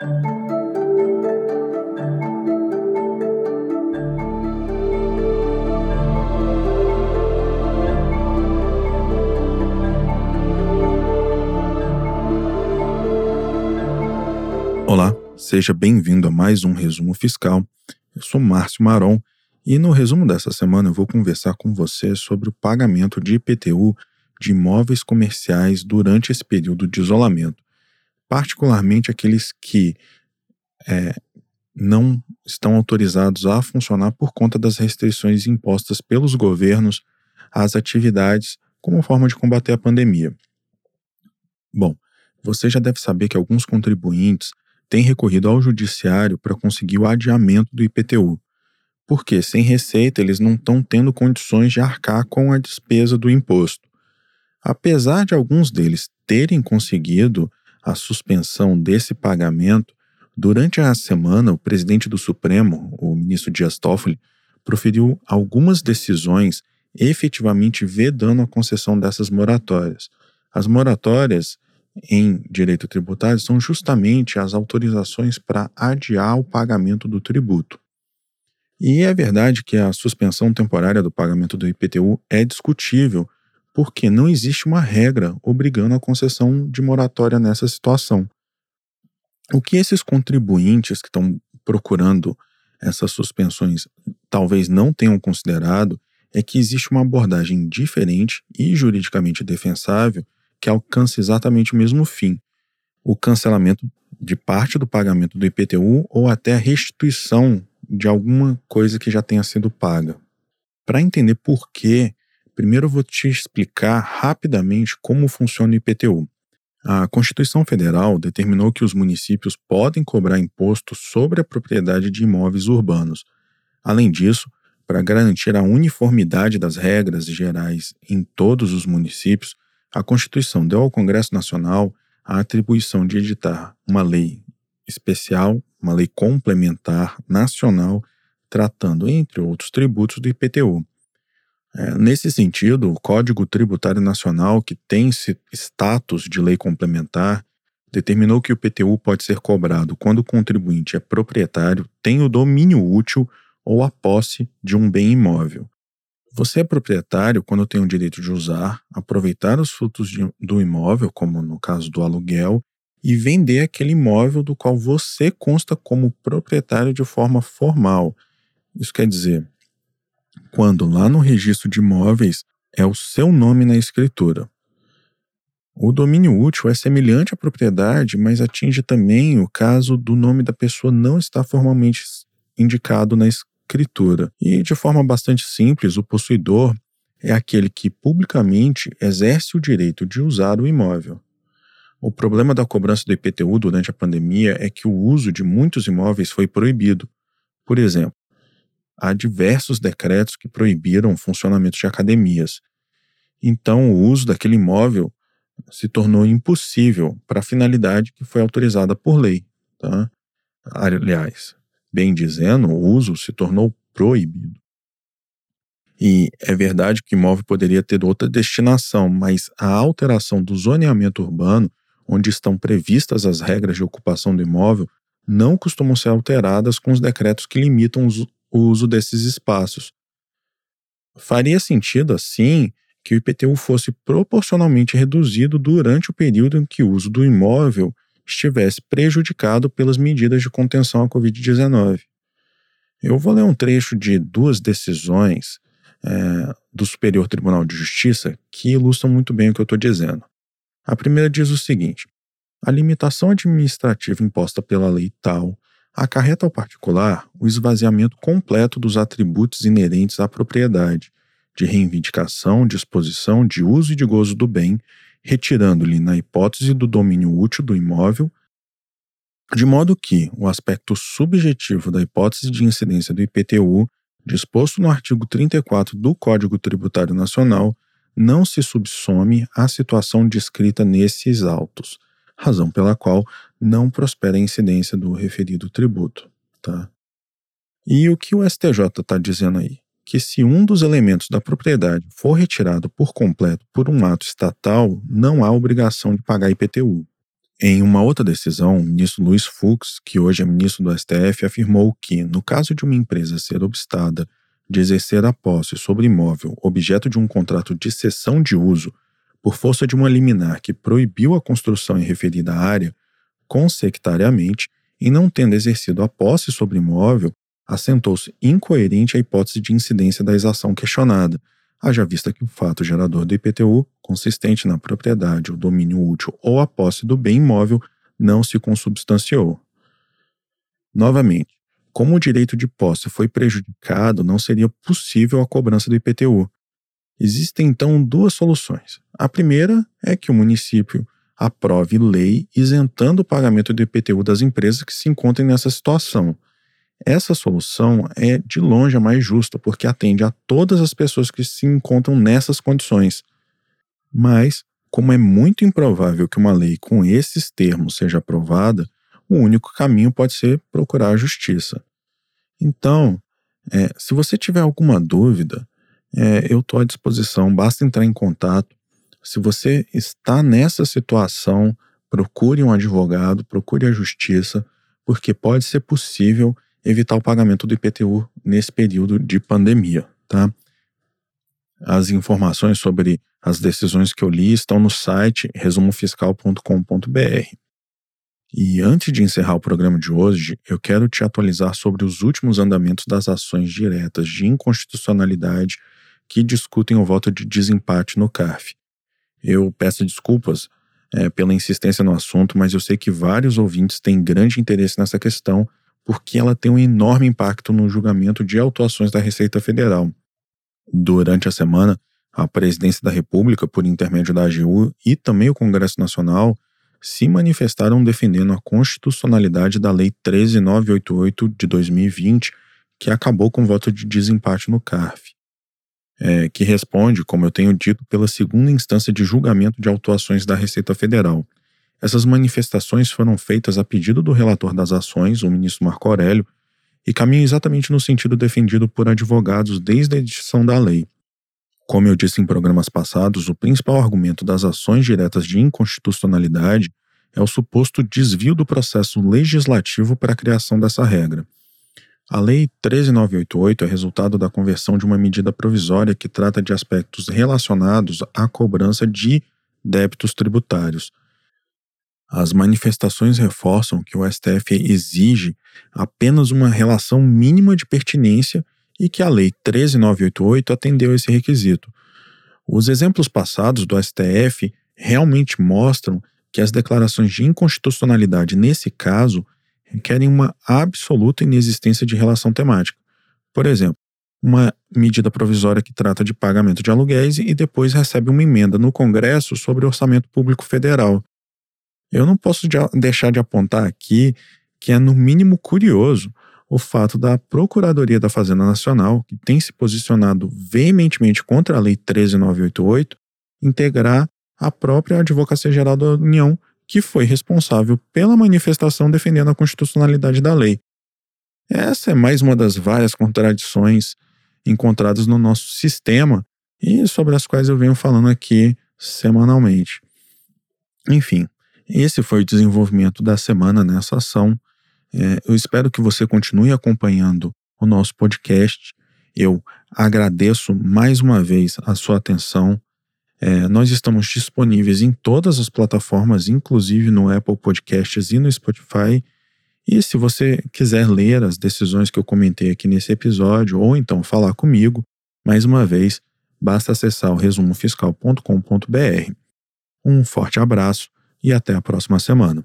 Olá, seja bem-vindo a mais um resumo fiscal. Eu sou Márcio Maron e no resumo dessa semana eu vou conversar com você sobre o pagamento de IPTU de imóveis comerciais durante esse período de isolamento, particularmente aqueles que é, não estão autorizados a funcionar por conta das restrições impostas pelos governos às atividades como forma de combater a pandemia. Bom, você já deve saber que alguns contribuintes têm recorrido ao judiciário para conseguir o adiamento do IPTU, porque sem receita eles não estão tendo condições de arcar com a despesa do imposto. Apesar de alguns deles terem conseguido a suspensão desse pagamento, durante a semana o presidente do Supremo, o ministro Dias Toffoli, proferiu algumas decisões efetivamente vedando a concessão dessas moratórias. As moratórias em direito tributário são justamente as autorizações para adiar o pagamento do tributo. E é verdade que a suspensão temporária do pagamento do IPTU é discutível, porque não existe uma regra obrigando a concessão de moratória nessa situação. O que esses contribuintes que estão procurando essas suspensões talvez não tenham considerado é que existe uma abordagem diferente e juridicamente defensável que alcance exatamente o mesmo fim: o cancelamento de parte do pagamento do IPTU ou até a restituição de alguma coisa que já tenha sido paga. Para entender por quê, primeiro eu vou te explicar rapidamente como funciona o IPTU. A Constituição Federal determinou que os municípios podem cobrar imposto sobre a propriedade de imóveis urbanos. Além disso, para garantir a uniformidade das regras gerais em todos os municípios, a Constituição deu ao Congresso Nacional a atribuição de editar uma lei especial, uma lei complementar nacional, tratando, entre outros tributos, do IPTU. É, nesse sentido, o Código Tributário Nacional, que tem status de lei complementar, determinou que o IPTU pode ser cobrado quando o contribuinte é proprietário, tem o domínio útil ou a posse de um bem imóvel. Você é proprietário quando tem o direito de usar, aproveitar os frutos de, do imóvel, como no caso do aluguel, e vender aquele imóvel do qual você consta como proprietário de forma formal. Isso quer dizer, quando lá no registro de imóveis é o seu nome na escritura. O domínio útil é semelhante à propriedade, mas atinge também o caso do nome da pessoa não estar formalmente indicado na, escritura. E de forma bastante simples, o possuidor é aquele que publicamente exerce o direito de usar o imóvel. O problema da cobrança do IPTU durante a pandemia é que o uso de muitos imóveis foi proibido. Por exemplo, há diversos decretos que proibiram o funcionamento de academias. Então, o uso daquele imóvel se tornou impossível para a finalidade que foi autorizada por lei. Tá? Aliás, bem dizendo, o uso se tornou proibido. E é verdade que o imóvel poderia ter outra destinação, mas a alteração do zoneamento urbano, onde estão previstas as regras de ocupação do imóvel, não costumam ser alteradas com os decretos que limitam o uso desses espaços. Faria sentido, assim, que o IPTU fosse proporcionalmente reduzido durante o período em que o uso do imóvel estivesse prejudicado pelas medidas de contenção à Covid-19. Eu vou ler um trecho de duas decisões é, do Superior Tribunal de Justiça que ilustram muito bem o que eu estou dizendo. A primeira diz o seguinte: a limitação administrativa imposta pela lei tal acarreta ao particular o esvaziamento completo dos atributos inerentes à propriedade, de reivindicação, disposição, de uso e de gozo do bem, retirando-lhe, na hipótese do domínio útil do imóvel, de modo que o aspecto subjetivo da hipótese de incidência do IPTU, disposto no artigo 34 do Código Tributário Nacional, não se subsome à situação descrita nesses autos, razão pela qual não prospera a incidência do referido tributo. Tá? E o que o STJ está dizendo aí? que se um dos elementos da propriedade for retirado por completo por um ato estatal, não há obrigação de pagar IPTU. Em uma outra decisão, o ministro Luiz Fux, que hoje é ministro do STF, afirmou que, no caso de uma empresa ser obstada de exercer a posse sobre imóvel objeto de um contrato de cessão de uso por força de uma liminar que proibiu a construção em referida área, consectariamente, e não tendo exercido a posse sobre imóvel, assentou-se incoerente a hipótese de incidência da exação questionada, haja vista que o fato gerador do IPTU, consistente na propriedade, o domínio útil ou a posse do bem imóvel, não se consubstanciou. Novamente, como o direito de posse foi prejudicado, não seria possível a cobrança do IPTU. Existem então duas soluções. A primeira é que o município aprove lei isentando o pagamento do IPTU das empresas que se encontrem nessa situação. Essa solução é de longe a mais justa, porque atende a todas as pessoas que se encontram nessas condições. Mas, como é muito improvável que uma lei com esses termos seja aprovada, o único caminho pode ser procurar a justiça. Então, é, se você tiver alguma dúvida, é, eu estou à disposição, basta entrar em contato. Se você está nessa situação, procure um advogado, procure a justiça, porque pode ser possível evitar o pagamento do IPTU nesse período de pandemia, tá? As informações sobre as decisões que eu li estão no site resumofiscal.com.br. E antes de encerrar o programa de hoje, eu quero te atualizar sobre os últimos andamentos das ações diretas de inconstitucionalidade que discutem o voto de desempate no CARF. Eu peço desculpas é, pela insistência no assunto, mas eu sei que vários ouvintes têm grande interesse nessa questão porque ela tem um enorme impacto no julgamento de autuações da Receita Federal. Durante a semana, a Presidência da República, por intermédio da AGU e também o Congresso Nacional, se manifestaram defendendo a constitucionalidade da Lei 13988 de 2020, que acabou com o voto de desempate no CARF, é, que responde, como eu tenho dito, pela segunda instância de julgamento de autuações da Receita Federal. Essas manifestações foram feitas a pedido do relator das ações, o ministro Marco Aurélio, e caminham exatamente no sentido defendido por advogados desde a edição da lei. Como eu disse em programas passados, o principal argumento das ações diretas de inconstitucionalidade é o suposto desvio do processo legislativo para a criação dessa regra. A Lei 13988 é resultado da conversão de uma medida provisória que trata de aspectos relacionados à cobrança de débitos tributários, as manifestações reforçam que o STF exige apenas uma relação mínima de pertinência e que a Lei 13988 atendeu esse requisito. Os exemplos passados do STF realmente mostram que as declarações de inconstitucionalidade nesse caso requerem uma absoluta inexistência de relação temática. Por exemplo, uma medida provisória que trata de pagamento de aluguéis e depois recebe uma emenda no Congresso sobre orçamento público federal. Eu não posso de deixar de apontar aqui que é, no mínimo, curioso o fato da Procuradoria da Fazenda Nacional, que tem se posicionado veementemente contra a Lei 13988, integrar a própria Advocacia Geral da União, que foi responsável pela manifestação defendendo a constitucionalidade da lei. Essa é mais uma das várias contradições encontradas no nosso sistema e sobre as quais eu venho falando aqui semanalmente. Enfim, esse foi o desenvolvimento da semana nessa ação. É, eu espero que você continue acompanhando o nosso podcast. Eu agradeço mais uma vez a sua atenção. É, nós estamos disponíveis em todas as plataformas, inclusive no Apple Podcasts e no Spotify. E se você quiser ler as decisões que eu comentei aqui nesse episódio, ou então falar comigo, mais uma vez, basta acessar o resumofiscal.com.br. Um forte abraço e até a próxima semana.